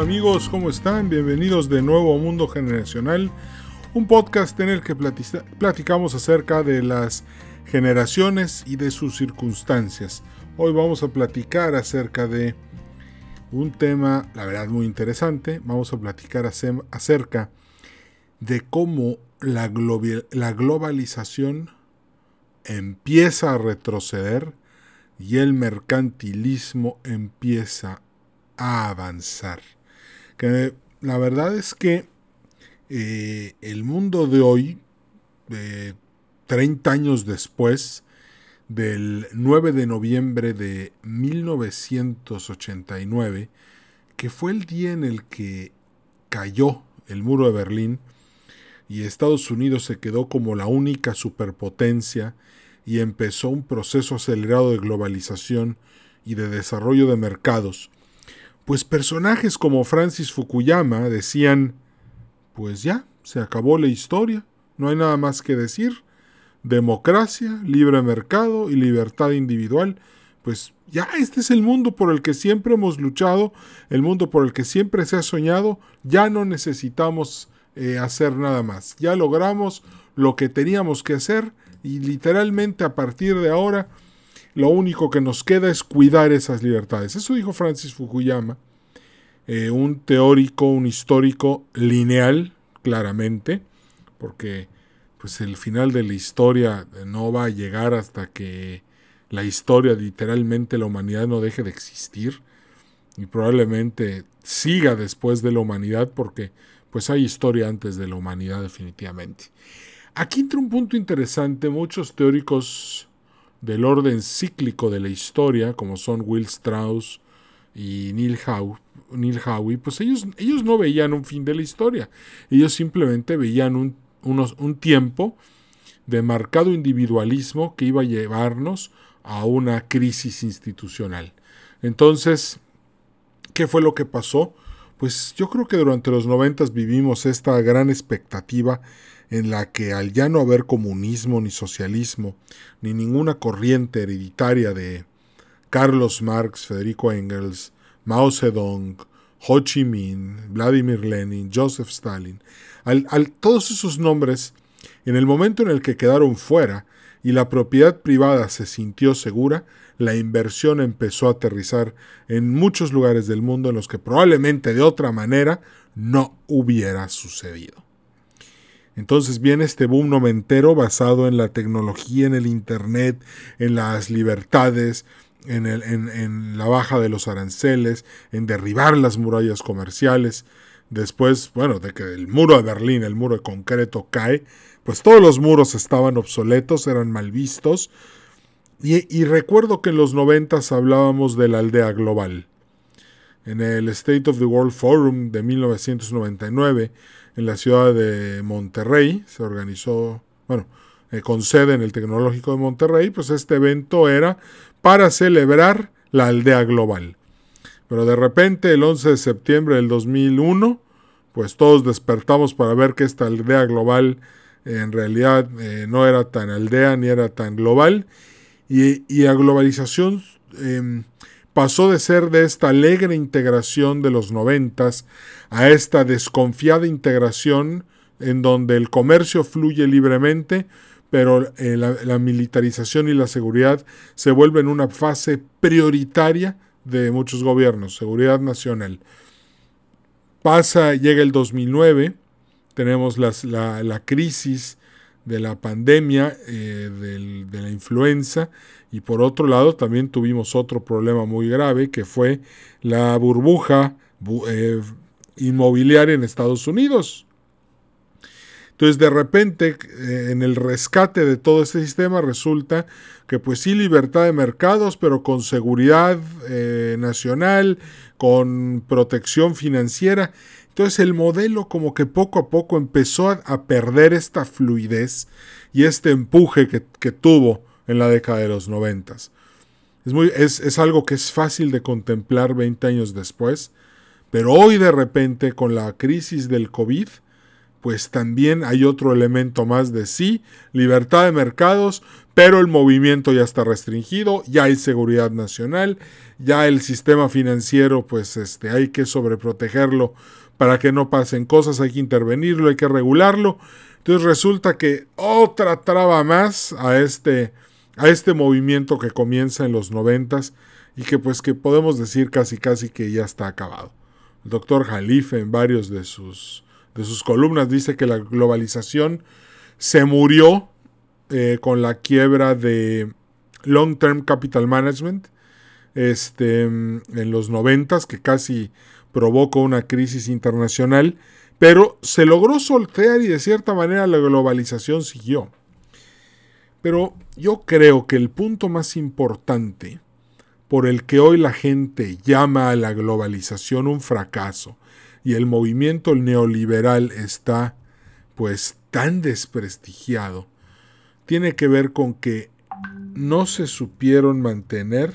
amigos? ¿Cómo están? Bienvenidos de nuevo a Mundo Generacional, un podcast en el que platicamos acerca de las generaciones y de sus circunstancias. Hoy vamos a platicar acerca de un tema, la verdad, muy interesante. Vamos a platicar acerca de cómo la, la globalización empieza a retroceder y el mercantilismo empieza a avanzar. Que la verdad es que eh, el mundo de hoy, 30 años después del 9 de noviembre de 1989, que fue el día en el que cayó el muro de Berlín y Estados Unidos se quedó como la única superpotencia y empezó un proceso acelerado de globalización y de desarrollo de mercados, pues personajes como Francis Fukuyama decían, pues ya, se acabó la historia, no hay nada más que decir, democracia, libre mercado y libertad individual, pues ya este es el mundo por el que siempre hemos luchado, el mundo por el que siempre se ha soñado, ya no necesitamos eh, hacer nada más, ya logramos lo que teníamos que hacer y literalmente a partir de ahora lo único que nos queda es cuidar esas libertades. Eso dijo Francis Fukuyama, eh, un teórico, un histórico lineal, claramente, porque pues el final de la historia no va a llegar hasta que la historia, literalmente la humanidad no deje de existir y probablemente siga después de la humanidad porque pues hay historia antes de la humanidad definitivamente. Aquí entra un punto interesante. Muchos teóricos del orden cíclico de la historia, como son Will Strauss y Neil, Howe, pues ellos, ellos no veían un fin de la historia. Ellos simplemente veían un, un tiempo de marcado individualismo que iba a llevarnos a una crisis institucional. Entonces, ¿qué fue lo que pasó? Pues yo creo que durante los noventas vivimos esta gran expectativa en la que al ya no haber comunismo ni socialismo, ni ninguna corriente hereditaria de Carlos Marx, Federico Engels, Mao Zedong, Ho Chi Minh, Vladimir Lenin, Joseph Stalin, al, todos esos nombres, en el momento en el que quedaron fuera y la propiedad privada se sintió segura, la inversión empezó a aterrizar en muchos lugares del mundo en los que probablemente de otra manera no hubiera sucedido. Entonces viene este boom noventero basado en la tecnología, en el Internet, en las libertades, en, el, en, la baja de los aranceles, en derribar las murallas comerciales. Después, bueno, de que el muro de Berlín, el muro de concreto cae, pues todos los muros estaban obsoletos, eran mal vistos. Y, y recuerdo que en los noventas hablábamos de la aldea global. En el State of the World Forum de 1999 en la ciudad de Monterrey, se organizó, bueno, eh, con sede en el Tecnológico de Monterrey, pues este evento era para celebrar la aldea global. Pero de repente, el 11 de septiembre del 2001, pues todos despertamos para ver que esta aldea global en realidad eh, no era tan aldea ni era tan global. Y, y la globalización em, pasó de ser de esta alegre integración de los noventas a esta desconfiada integración en donde el comercio fluye libremente, pero eh, la, militarización y la seguridad se vuelven una fase prioritaria de muchos gobiernos, seguridad nacional. Pasa, llega el 2009, tenemos la, crisis de la pandemia, eh, de la influenza, y por otro lado también tuvimos otro problema muy grave que fue la burbuja eh, inmobiliaria en Estados Unidos. Entonces de repente eh, en el rescate de todo este sistema resulta que pues sí libertad de mercados, pero con seguridad nacional, con protección financiera. Entonces el modelo como que poco a poco empezó a, perder esta fluidez y este empuje que, tuvo en la década de los noventas. Es, muy, es, es algo que es fácil de contemplar 20 años después, pero hoy de repente con la crisis del COVID, pues también hay otro elemento más de sí, libertad de mercados, pero el movimiento ya está restringido, ya hay seguridad nacional, ya el sistema financiero, pues este, hay que sobreprotegerlo para que no pasen cosas, hay que intervenirlo, hay que regularlo. Entonces resulta que otra traba más a este, a este movimiento que comienza en los noventas y que pues que podemos decir casi casi que ya está acabado. El doctor Jalife en varios de sus, de sus columnas dice que la globalización se murió eh, con la quiebra de Long Term Capital Management este, en los noventas, que casi provocó una crisis internacional, pero se logró soltear y de cierta manera la globalización siguió. Pero yo creo que el punto más importante por el que hoy la gente llama a la globalización un fracaso y el movimiento neoliberal está pues tan desprestigiado, tiene que ver con que no se supieron mantener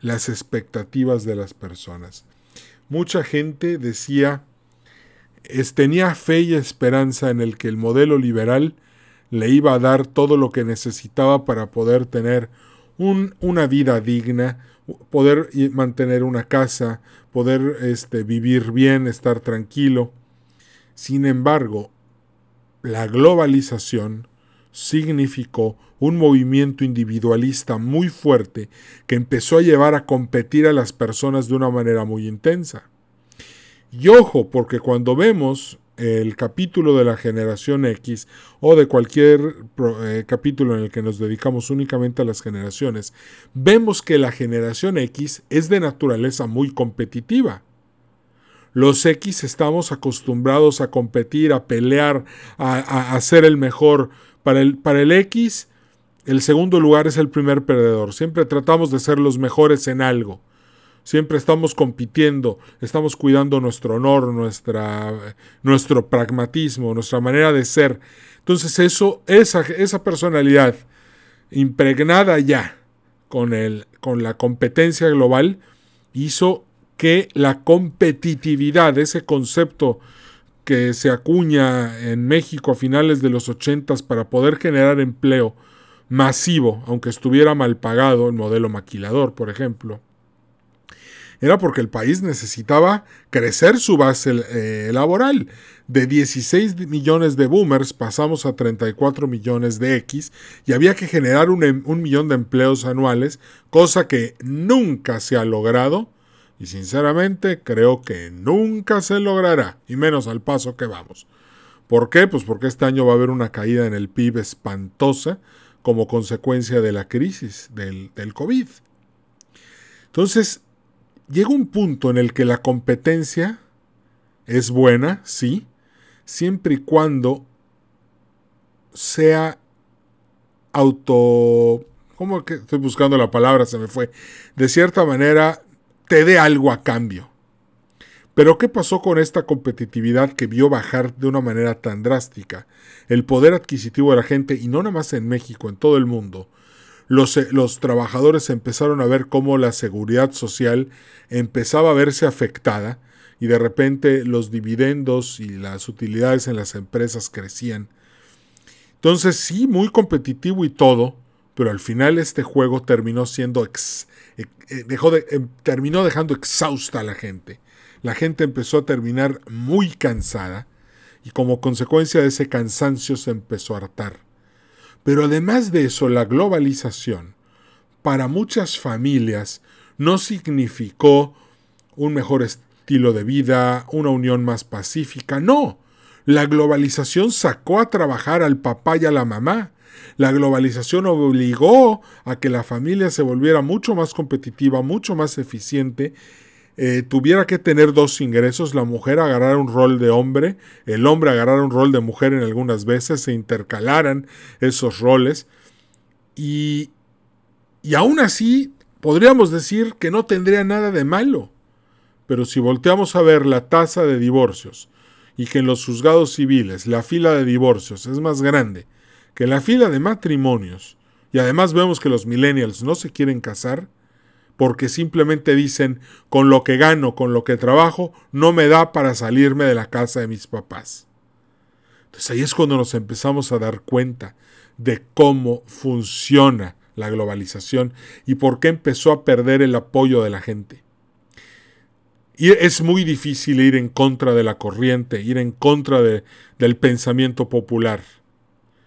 las expectativas de las personas. Mucha gente decía, tenía fe y esperanza en el que el modelo liberal le iba a dar todo lo que necesitaba para poder tener una vida digna, poder mantener una casa, poder este, vivir bien, estar tranquilo. Sin embargo, la globalización significó un movimiento individualista muy fuerte que empezó a llevar a competir a las personas de una manera muy intensa. Y ojo, porque cuando vemos el capítulo de la generación X o de cualquier eh, capítulo en el que nos dedicamos únicamente a las generaciones, vemos que la generación X es de naturaleza muy competitiva. Los X estamos acostumbrados a competir, a pelear, a, a, ser el mejor. Para el, para el X, el segundo lugar es el primer perdedor. Siempre tratamos de ser los mejores en algo. Siempre estamos compitiendo, estamos cuidando nuestro honor, nuestra, nuestro pragmatismo, nuestra manera de ser. Entonces eso, esa, esa personalidad impregnada ya con, el, con la competencia global hizo que la competitividad, ese concepto que se acuña en México a finales de los ochentas para poder generar empleo masivo, aunque estuviera mal pagado, el modelo maquilador, por ejemplo, era porque el país necesitaba crecer su base eh, laboral. De 16 millones de boomers pasamos a 34 millones de X y había que generar un, em, un millón de empleos anuales, cosa que nunca se ha logrado y sinceramente creo que nunca se logrará, y menos al paso que vamos. ¿Por qué? Pues porque este año va a haber una caída en el PIB espantosa como consecuencia de la crisis del, del COVID. Entonces, llega un punto en el que la competencia es buena, sí, siempre y cuando sea auto... ¿Cómo que estoy buscando la palabra? Se me fue. De cierta manera, te dé algo a cambio. Pero ¿qué pasó con esta competitividad que vio bajar de una manera tan drástica el poder adquisitivo de la gente, y no nada más en México, en todo el mundo? Los, eh, los, trabajadores empezaron a ver cómo la seguridad social empezaba a verse afectada y de repente los dividendos y las utilidades en las empresas crecían. Entonces sí, muy competitivo y todo, pero al final este juego terminó siendo ex, eh, eh, dejó de, em, terminó dejando exhausta a la gente. La gente empezó a terminar muy cansada y como consecuencia de ese cansancio se empezó a hartar. Pero además de eso, la globalización para muchas familias no significó un mejor estilo de vida, una unión más pacífica, no. La globalización sacó a trabajar al papá y a la mamá. La globalización obligó a que la familia se volviera mucho más competitiva, mucho más eficiente, eh, tuviera que tener dos ingresos, la mujer agarrara un rol de hombre, el hombre agarrara un rol de mujer en algunas veces, se intercalaran esos roles y, y aún así podríamos decir que no tendría nada de malo. Pero si volteamos a ver la tasa de divorcios y que en los juzgados civiles la fila de divorcios es más grande que la fila de matrimonios, y además vemos que los millennials no se quieren casar, porque simplemente dicen, con lo que gano, con lo que trabajo, no me da para salirme de la casa de mis papás. Entonces ahí es cuando nos empezamos a dar cuenta de cómo funciona la globalización y por qué empezó a perder el apoyo de la gente. Y es muy difícil ir en contra de la corriente, ir en contra de, del pensamiento popular.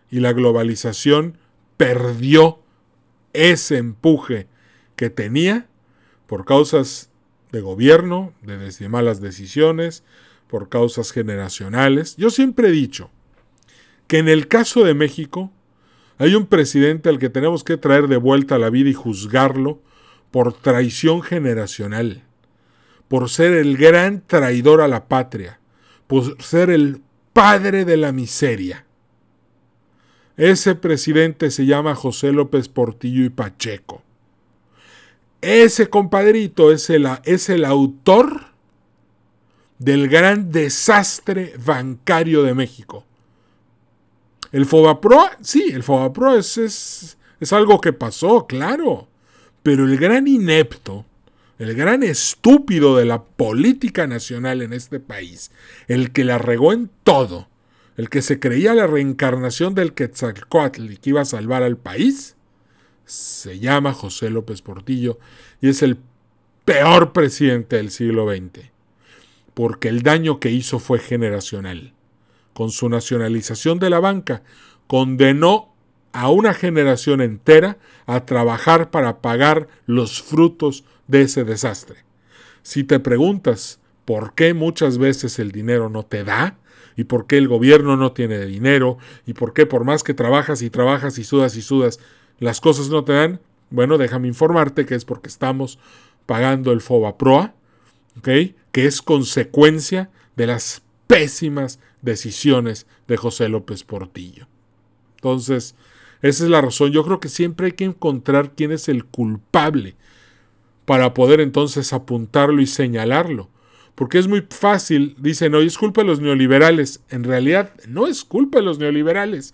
Y la globalización perdió ese empuje que tenía por causas de gobierno, de, malas decisiones, por causas generacionales. Yo siempre he dicho que en el caso de México hay un presidente al que tenemos que traer de vuelta a la vida y juzgarlo por traición generacional, por ser el gran traidor a la patria, por ser el padre de la miseria. Ese presidente se llama José López Portillo y Pacheco. Ese compadrito es el, es el autor del gran desastre bancario de México. El Fobapro, sí, el Fobapro es, es, es algo que pasó, claro. Pero el gran inepto, el gran estúpido de la política nacional en este país, el que la regó en todo, el que se creía la reencarnación del Quetzalcoatl y que iba a salvar al país, se llama José López Portillo y es el peor presidente del siglo XX, porque el daño que hizo fue generacional. Con su nacionalización de la banca, condenó a una generación entera a trabajar para pagar los frutos de ese desastre. Si te preguntas por qué muchas veces el dinero no te da, y por qué el gobierno no tiene dinero, y por qué por más que trabajas y trabajas y sudas y sudas, las cosas no te dan, bueno, déjame informarte que es porque estamos pagando el FOBA PROA, que es consecuencia de las pésimas decisiones de José López Portillo. Entonces, esa es la razón. Yo creo que siempre hay que encontrar quién es el culpable para poder entonces apuntarlo y señalarlo. Porque es muy fácil, dicen, no, es culpa de los neoliberales. En realidad, no es culpa de los neoliberales.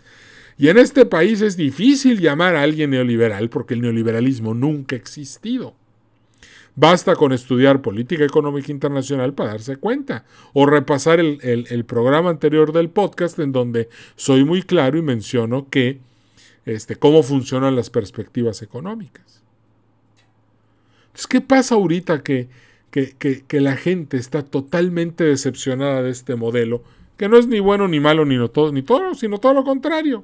Y en este país es difícil llamar a alguien neoliberal porque el neoliberalismo nunca ha existido. Basta con estudiar política económica internacional para darse cuenta, o repasar el, programa anterior del podcast en donde soy muy claro y menciono que este, cómo funcionan las perspectivas económicas. Entonces, ¿qué pasa ahorita que, que, que, la gente está totalmente decepcionada de este modelo, que no es ni bueno ni malo ni, no todo, ni todo, sino todo lo contrario?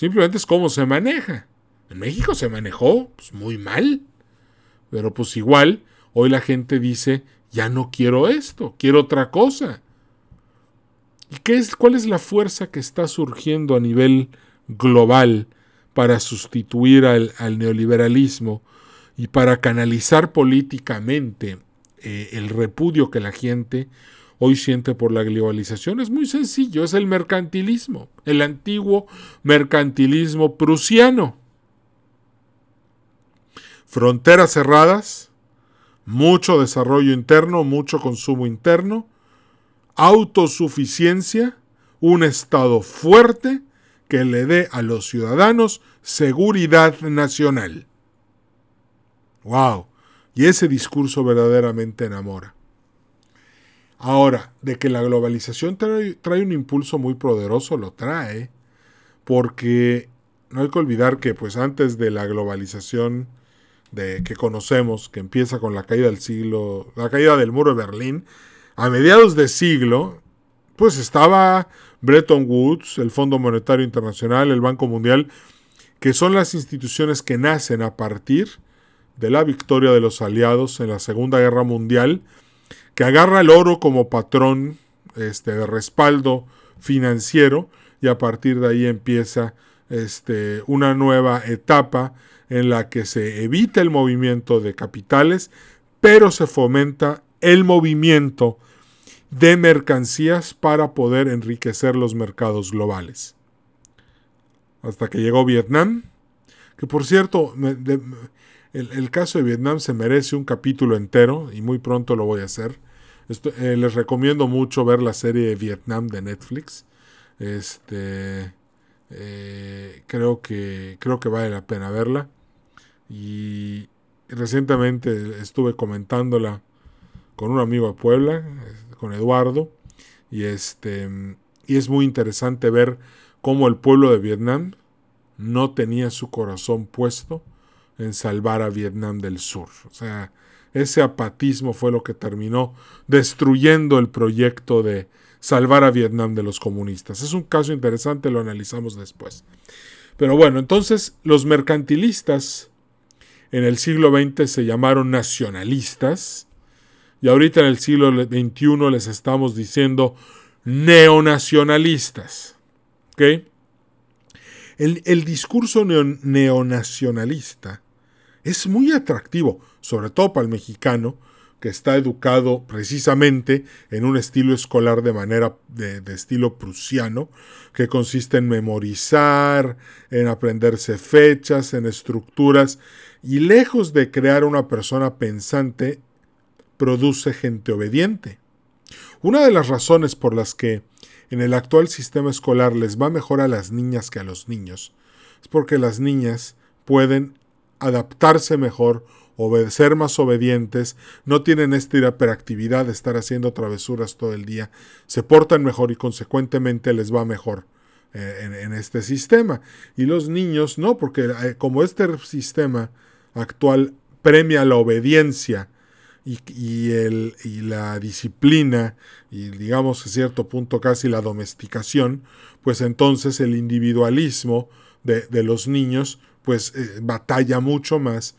Simplemente es cómo se maneja. En México se manejó pues, muy mal. Pero pues igual, hoy la gente dice, ya no quiero esto, quiero otra cosa. ¿Y qué es, cuál es la fuerza que está surgiendo a nivel global para sustituir al, neoliberalismo y para canalizar políticamente eh, el repudio que la gente hoy siente por la globalización es muy sencillo, es el mercantilismo, el antiguo mercantilismo prusiano. Fronteras cerradas, mucho desarrollo interno, mucho consumo interno, autosuficiencia, un Estado fuerte que le dé a los ciudadanos seguridad nacional. ¡Wow! Y ese discurso verdaderamente enamora. Ahora, de que la globalización trae, un impulso muy poderoso, lo trae, porque no hay que olvidar que pues antes de la globalización de, que conocemos, que empieza con la caída del siglo, la caída del muro de Berlín, a mediados de siglo, pues estaba Bretton Woods, el Fondo Monetario Internacional, el Banco Mundial, que son las instituciones que nacen a partir de la victoria de los aliados en la Segunda Guerra Mundial que agarra el oro como patrón este, de respaldo financiero y a partir de ahí empieza este, una nueva etapa en la que se evita el movimiento de capitales, pero se fomenta el movimiento de mercancías para poder enriquecer los mercados globales. Hasta que llegó Vietnam, que por cierto, el, caso de Vietnam se merece un capítulo entero y muy pronto lo voy a hacer. Eh, les recomiendo mucho ver la serie Vietnam de Netflix. Este, eh, creo, que, creo que vale la pena verla. Y, recientemente estuve comentándola con un amigo de Puebla, con Eduardo, y este y es muy interesante ver cómo el pueblo de Vietnam no tenía su corazón puesto en salvar a Vietnam del Sur. O sea, ese apatismo fue lo que terminó destruyendo el proyecto de salvar a Vietnam de los comunistas. Es un caso interesante, lo analizamos después. Pero bueno, entonces los mercantilistas en el siglo XX se llamaron nacionalistas y ahorita en el siglo XXI les estamos diciendo neonacionalistas. ¿Ok? El, discurso neonacionalista es muy atractivo, sobre todo para el mexicano, que está educado precisamente en un estilo escolar de manera de, de, estilo prusiano, que consiste en memorizar, en aprenderse fechas, en estructuras, y lejos de crear una persona pensante, produce gente obediente. Una de las razones por las que en el actual sistema escolar les va mejor a las niñas que a los niños. Es porque las niñas pueden adaptarse mejor, obedecer más obedientes, no tienen esta hiperactividad de estar haciendo travesuras todo el día, se portan mejor y consecuentemente les va mejor eh, en, este sistema. Y los niños no, porque eh, como este sistema actual premia la obediencia, y, el, y la disciplina y digamos a cierto punto casi la domesticación, pues entonces el individualismo de, los niños pues eh, batalla mucho más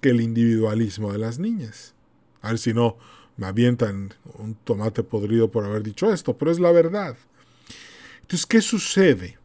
que el individualismo de las niñas. A ver si no me avientan un tomate podrido por haber dicho esto, pero es la verdad. Entonces, ¿qué sucede?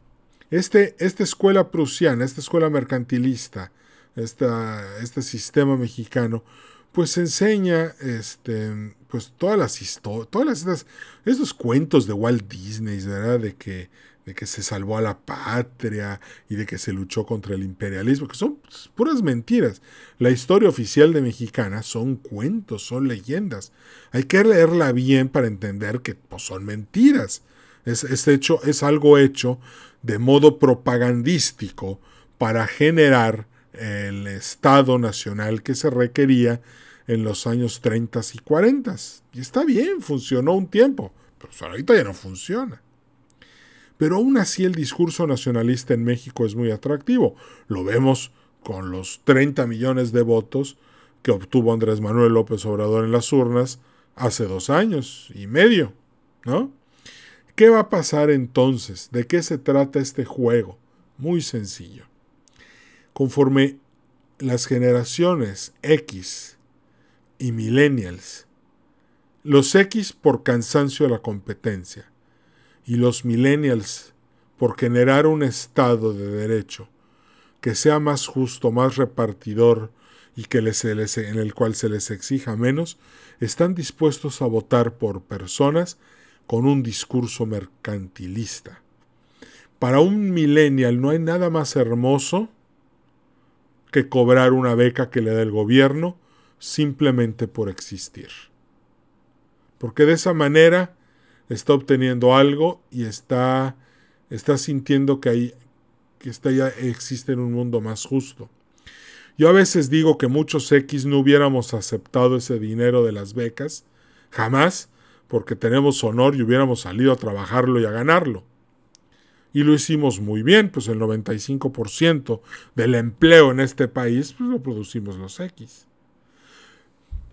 Este, esta escuela prusiana, esta escuela mercantilista, esta, este sistema mexicano, pues enseña este pues todas las historias, todas estas, estos cuentos de Walt Disney, ¿verdad? De que, de que se salvó a la patria y de que se luchó contra el imperialismo, que son puras mentiras. La historia oficial de Mexicana son cuentos, son leyendas. Hay que leerla bien para entender que pues, son mentiras. Es, hecho, es algo hecho de modo propagandístico para generar el Estado Nacional que se requería en los años 30 y 40. Y está bien, funcionó un tiempo, pero ahorita ya no funciona. Pero aún así el discurso nacionalista en México es muy atractivo. Lo vemos con los 30 millones de votos que obtuvo Andrés Manuel López Obrador en las urnas hace dos años y medio, ¿no? ¿Qué va a pasar entonces? ¿De qué se trata este juego? Muy sencillo. Conforme las generaciones X y millennials. Los X por cansancio a la competencia y los millennials por generar un Estado de derecho que sea más justo, más repartidor y que les, en el cual se les exija menos, están dispuestos a votar por personas con un discurso mercantilista. Para un millennial no hay nada más hermoso que cobrar una beca que le da el gobierno simplemente por existir. Porque de esa manera está obteniendo algo y está, está sintiendo que, que está ya existe en un mundo más justo. Yo a veces digo que muchos X no hubiéramos aceptado ese dinero de las becas, jamás, porque tenemos honor y hubiéramos salido a trabajarlo y a ganarlo. Y lo hicimos muy bien, pues el 95% del empleo en este país pues lo producimos los X.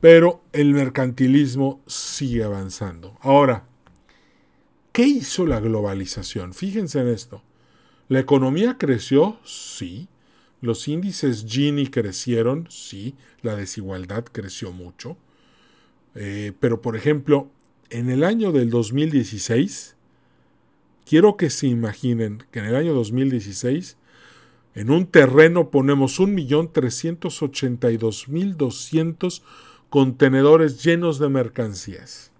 Pero el mercantilismo sigue avanzando. Ahora, ¿qué hizo la globalización? Fíjense en esto. ¿La economía creció? Sí. ¿Los índices Gini crecieron? Sí. La desigualdad creció mucho. Eh, pero, por ejemplo, en el año del 2016, quiero que se imaginen que en el año 2016 en un terreno ponemos 1.382.200 contenedores llenos de mercancías.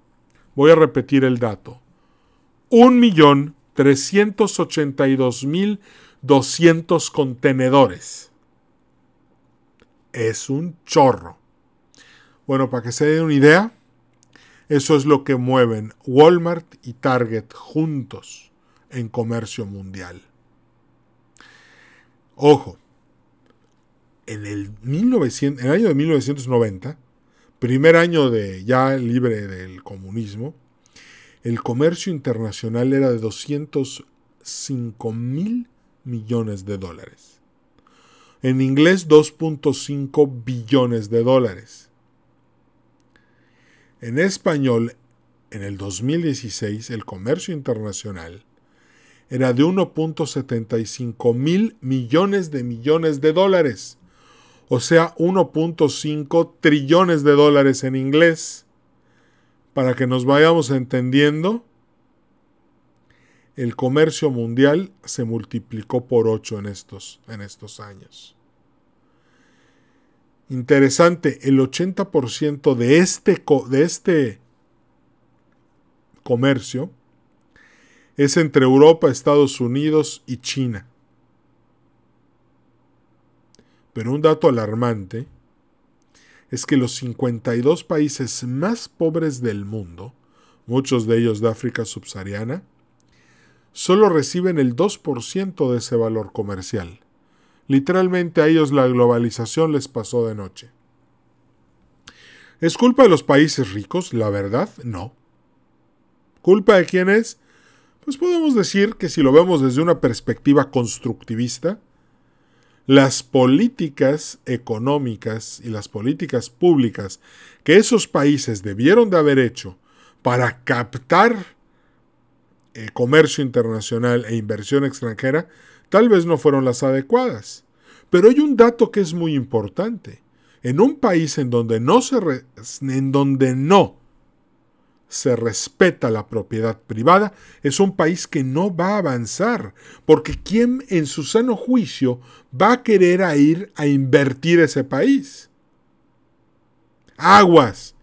Voy a repetir el dato. 1.382.200 contenedores. Es un chorro. Bueno, para que se den una idea, eso es lo que mueven Walmart y Target juntos en comercio mundial. Ojo, en el, 1900, en el año de 1990, primer año de ya libre del comunismo, el comercio internacional era de 205 mil millones de dólares. En inglés 2.5 billones de dólares. En español, en el 2016, el comercio internacional era de 1.75 mil millones de millones de dólares, o sea, 1.5 trillones de dólares en inglés. Para que nos vayamos entendiendo, el comercio mundial se multiplicó por 8 en estos, en estos años. Interesante, el 80% de este, de este comercio es entre Europa, Estados Unidos y China. Pero un dato alarmante es que los 52 países más pobres del mundo, muchos de ellos de África subsahariana, solo reciben el 2% de ese valor comercial. Literalmente a ellos la globalización les pasó de noche. ¿Es culpa de los países ricos? La verdad, no. ¿Culpa de quién es? pues podemos decir que si lo vemos desde una perspectiva constructivista, las políticas económicas y las políticas públicas que esos países debieron de haber hecho para captar eh, comercio internacional e inversión extranjera, tal vez no fueron las adecuadas. Pero hay un dato que es muy importante. En un país en donde no se en donde no se respeta la propiedad privada, es un país que no va a avanzar, porque ¿quién en su sano juicio va a querer ir a invertir ese país? Aguas.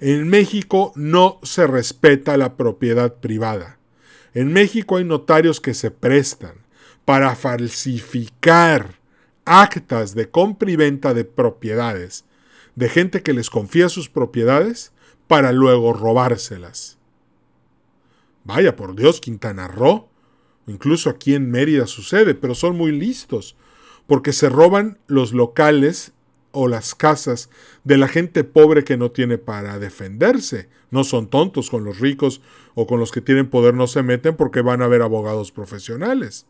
En México no se respeta la propiedad privada. En México hay notarios que se prestan para falsificar actas de compra y venta de propiedades de gente que les confía sus propiedades para luego robárselas. Vaya por Dios, Quintana Roo, incluso aquí en Mérida sucede, pero son muy listos, porque se roban los locales o las casas de la gente pobre que no tiene para defenderse. No son tontos con los ricos o con los que tienen poder, no se meten porque van a ver abogados profesionales.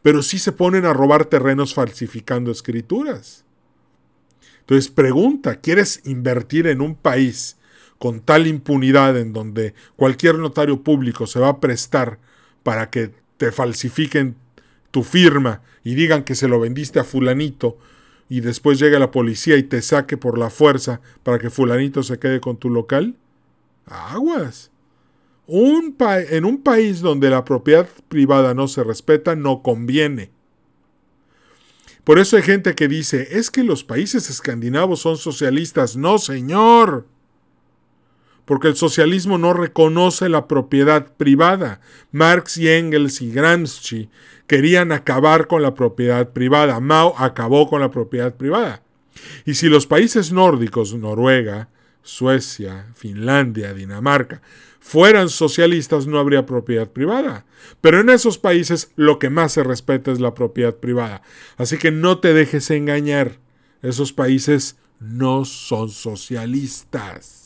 Pero sí se ponen a robar terrenos falsificando escrituras. Entonces pregunta, ¿quieres invertir en un país con tal impunidad en donde cualquier notario público se va a prestar para que te falsifiquen tu firma y digan que se lo vendiste a fulanito y después llega la policía y te saque por la fuerza para que fulanito se quede con tu local? Aguas. Un en un país donde la propiedad privada no se respeta, no conviene. Por eso hay gente que dice, es que los países escandinavos son socialistas. No, señor porque el socialismo no reconoce la propiedad privada. Marx y Engels y Gramsci querían acabar con la propiedad privada. Mao acabó con la propiedad privada. Y si los países nórdicos, Noruega, Suecia, Finlandia, Dinamarca, fueran socialistas no habría propiedad privada. Pero en esos países lo que más se respeta es la propiedad privada. Así que no te dejes engañar. Esos países no son socialistas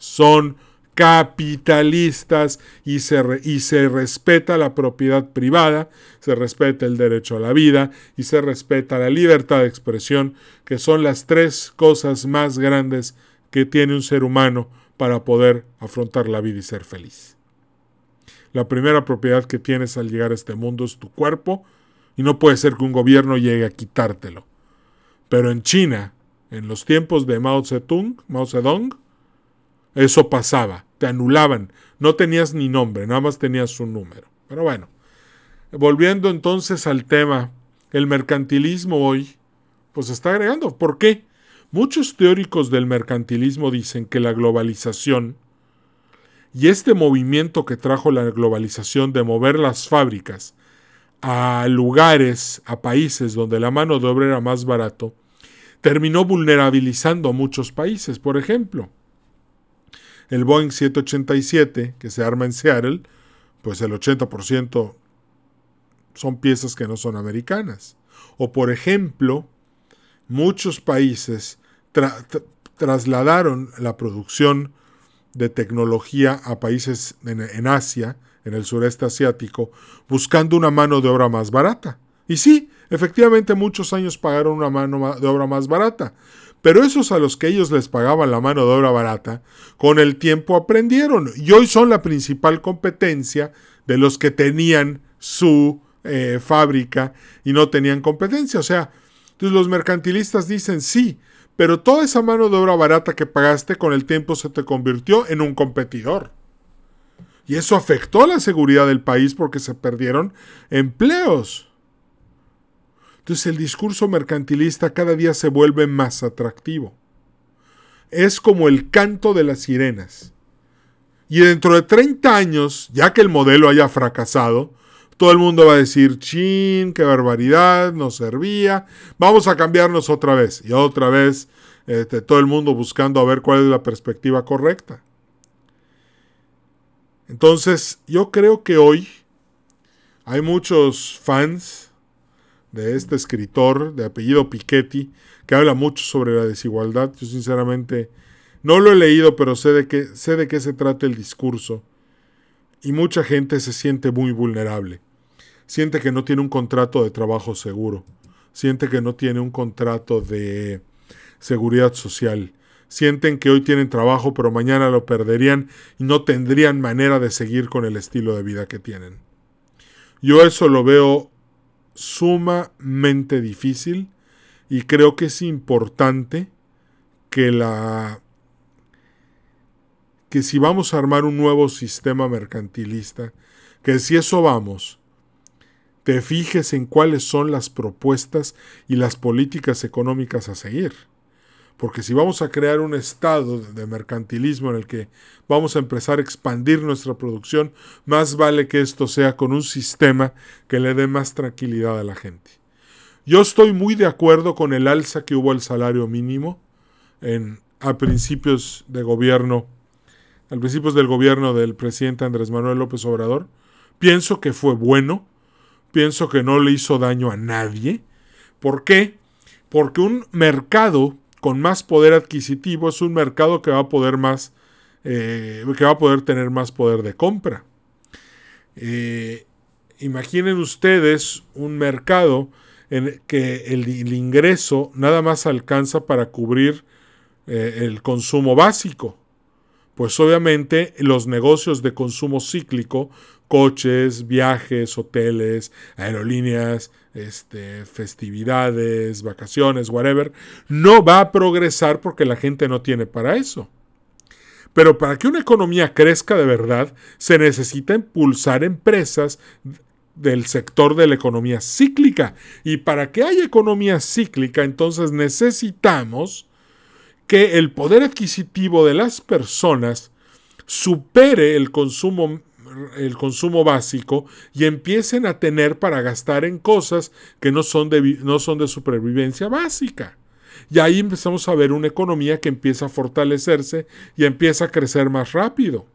son capitalistas y se, y se respeta la propiedad privada, se respeta el derecho a la vida y se respeta la libertad de expresión, que son las tres cosas más grandes que tiene un ser humano para poder afrontar la vida y ser feliz. La primera propiedad que tienes al llegar a este mundo es tu cuerpo y no puede ser que un gobierno llegue a quitártelo. Pero en China, en los tiempos de Mao Zedong, Mao Zedong eso pasaba, te anulaban, no tenías ni nombre, nada más tenías un número. Pero bueno, volviendo entonces al tema, el mercantilismo hoy, pues está agregando. ¿Por qué? Muchos teóricos del mercantilismo dicen que la globalización y este movimiento que trajo la globalización de mover las fábricas a lugares, a países donde la mano de obra era más barato, terminó vulnerabilizando a muchos países. Por ejemplo, el Boeing 787 que se arma en Seattle, pues el 80% son piezas que no son americanas. O por ejemplo, muchos países trasladaron la producción de tecnología a países en, Asia, en el sureste asiático, buscando una mano de obra más barata. Y sí, efectivamente muchos años pagaron una mano de obra más barata, pero esos a los que ellos les pagaban la mano de obra barata, con el tiempo aprendieron y hoy son la principal competencia de los que tenían su eh, fábrica y no tenían competencia. O sea, los mercantilistas dicen sí, pero toda esa mano de obra barata que pagaste con el tiempo se te convirtió en un competidor. Y eso afectó la seguridad del país porque se perdieron empleos. Entonces el discurso mercantilista cada día se vuelve más atractivo. Es como el canto de las sirenas. Y dentro de 30 años, ya que el modelo haya fracasado, todo el mundo va a decir, chin, qué barbaridad, no servía, vamos a cambiarnos otra vez. Y otra vez, este, todo el mundo buscando a ver cuál es la perspectiva correcta. Entonces, yo creo que hoy hay muchos fans de este escritor de apellido Piketty que habla mucho sobre la desigualdad. Yo sinceramente no lo he leído, pero sé de qué, sé de qué se trata el discurso. Y mucha gente se siente muy vulnerable siente que no tiene un contrato de trabajo seguro, siente que no tiene un contrato de seguridad social, sienten que hoy tienen trabajo pero mañana lo perderían y no tendrían manera de seguir con el estilo de vida que tienen. Yo eso lo veo sumamente difícil y creo que es importante que la que si vamos a armar un nuevo sistema mercantilista, que si eso vamos, te fijes en cuáles son las propuestas y las políticas económicas a seguir. Porque si vamos a crear un estado de mercantilismo en el que vamos a empezar a expandir nuestra producción, más vale que esto sea con un sistema que le dé más tranquilidad a la gente. Yo estoy muy de acuerdo con el alza que hubo al salario mínimo en, a principios de gobierno, a principios del gobierno del presidente Andrés Manuel López Obrador. Pienso que fue bueno, pienso que no le hizo daño a nadie. ¿Por qué? Porque un mercado con más poder adquisitivo es un mercado que va a poder más, eh, que va a poder tener más poder de compra. Eh, imaginen ustedes un mercado en que el, ingreso nada más alcanza para cubrir eh, el consumo básico. Pues obviamente los negocios de consumo cíclico coches, viajes, hoteles, aerolíneas, este, festividades, vacaciones, whatever, no va a progresar porque la gente no tiene para eso. Pero para que una economía crezca de verdad, se necesita impulsar empresas del sector de la economía cíclica. Y para que haya economía cíclica, entonces necesitamos que el poder adquisitivo de las personas supere el consumo el consumo básico y empiecen a tener para gastar en cosas que no son de, no son de supervivencia básica. Y ahí empezamos a ver una economía que empieza a fortalecerse y empieza a crecer más rápido.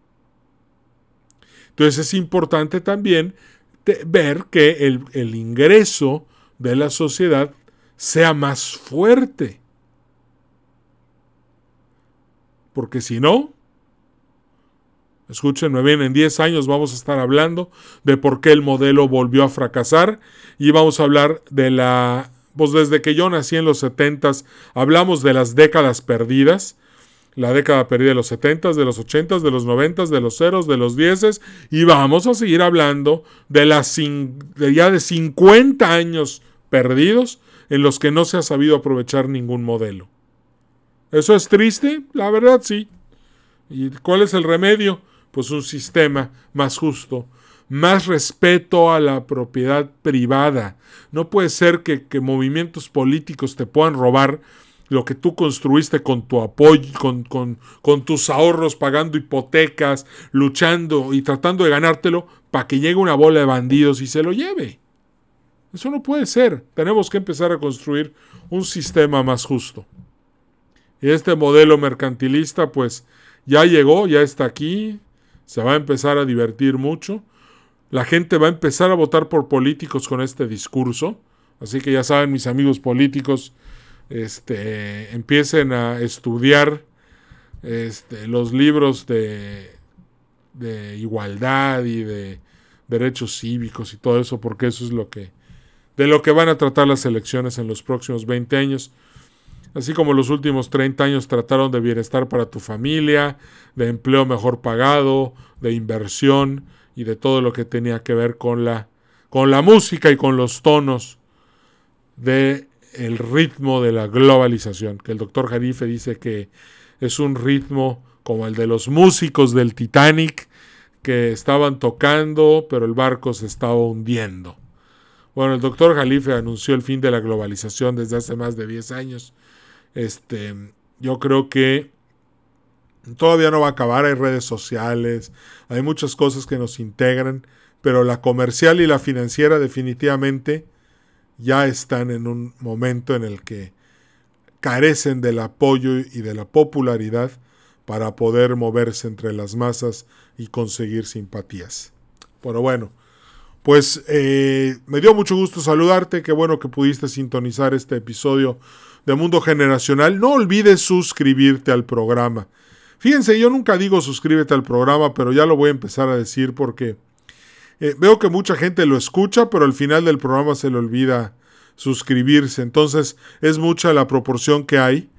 Entonces es importante también ver que el, el ingreso de la sociedad sea más fuerte. Porque si no, Escúchenme bien, en 10 años vamos a estar hablando de por qué el modelo volvió a fracasar y vamos a hablar de la... Pues desde que yo nací en los 70 hablamos de las décadas perdidas, la década perdida de los 70 de los 80 de los 90 de los ceros, de los 10 y vamos a seguir hablando de las de ya de 50 años perdidos en los que no se ha sabido aprovechar ningún modelo. ¿Eso es triste? La verdad sí. ¿Y cuál es el remedio? Pues un sistema más justo, más respeto a la propiedad privada. No puede ser que, movimientos políticos te puedan robar lo que tú construiste con tu apoyo, con, con, tus ahorros, pagando hipotecas, luchando y tratando de ganártelo para que llegue una bola de bandidos y se lo lleve. Eso no puede ser. Tenemos que empezar a construir un sistema más justo. Y este modelo mercantilista, pues, ya llegó, ya está aquí, se va a empezar a divertir mucho. La gente va a empezar a votar por políticos con este discurso. Así que ya saben, mis amigos políticos, este, empiecen a estudiar este, los libros de, de igualdad y de derechos cívicos y todo eso, porque eso es lo que de lo que van a tratar las elecciones en los próximos 20 años. Así como los últimos 30 años trataron de bienestar para tu familia, de empleo mejor pagado, de inversión y de todo lo que tenía que ver con la, con la música y con los tonos de el ritmo de la globalización, que el doctor Jarife dice que es un ritmo como el de los músicos del Titanic que estaban tocando, pero el barco se estaba hundiendo. Bueno, el doctor Jalife anunció el fin de la globalización desde hace más de 10 años. Este, yo creo que todavía no va a acabar, hay redes sociales, hay muchas cosas que nos integran, pero la comercial y la financiera definitivamente ya están en un momento en el que carecen del apoyo y de la popularidad para poder moverse entre las masas y conseguir simpatías. Pero bueno, pues eh, me dio mucho gusto saludarte, qué bueno que pudiste sintonizar este episodio de Mundo Generacional. No olvides suscribirte al programa. Fíjense, yo nunca digo suscríbete al programa, pero ya lo voy a empezar a decir porque eh, veo que mucha gente lo escucha, pero al final del programa se le olvida suscribirse. Entonces es mucha la proporción que hay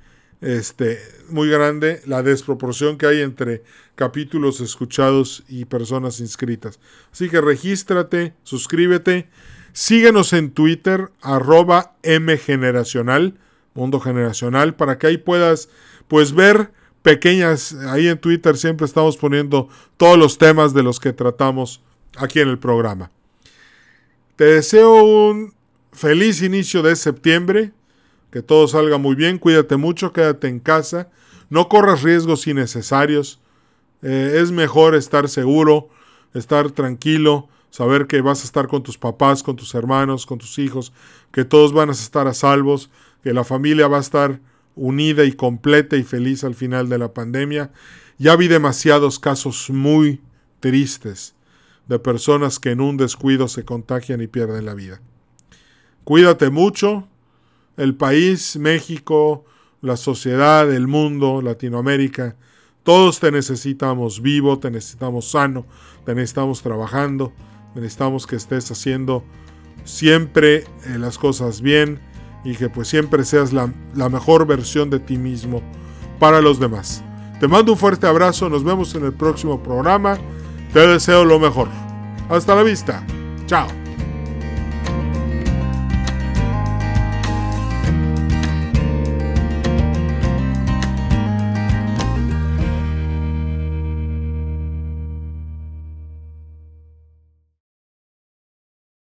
este, muy grande la desproporción que hay entre capítulos escuchados y personas inscritas. Así que regístrate, suscríbete, síguenos en Twitter, arroba mgeneracional, mundo generacional, para que ahí puedas pues ver pequeñas, ahí en Twitter siempre estamos poniendo todos los temas de los que tratamos aquí en el programa. Te deseo un feliz inicio de septiembre que todo salga muy bien, cuídate mucho, quédate en casa, no corras riesgos innecesarios, eh, es mejor estar seguro, estar tranquilo, saber que vas a estar con tus papás, con tus hermanos, con tus hijos, que todos van a estar a salvos, que la familia va a estar unida y completa y feliz al final de la pandemia. Ya vi demasiados casos muy tristes de personas que en un descuido se contagian y pierden la vida. Cuídate mucho, el país, México, la sociedad, el mundo, Latinoamérica, todos te necesitamos vivo, te necesitamos sano, te necesitamos trabajando, necesitamos que estés haciendo siempre eh, las cosas bien y que pues siempre seas la, la mejor versión de ti mismo para los demás. Te mando un fuerte abrazo, nos vemos en el próximo programa, te deseo lo mejor. Hasta la vista, chao.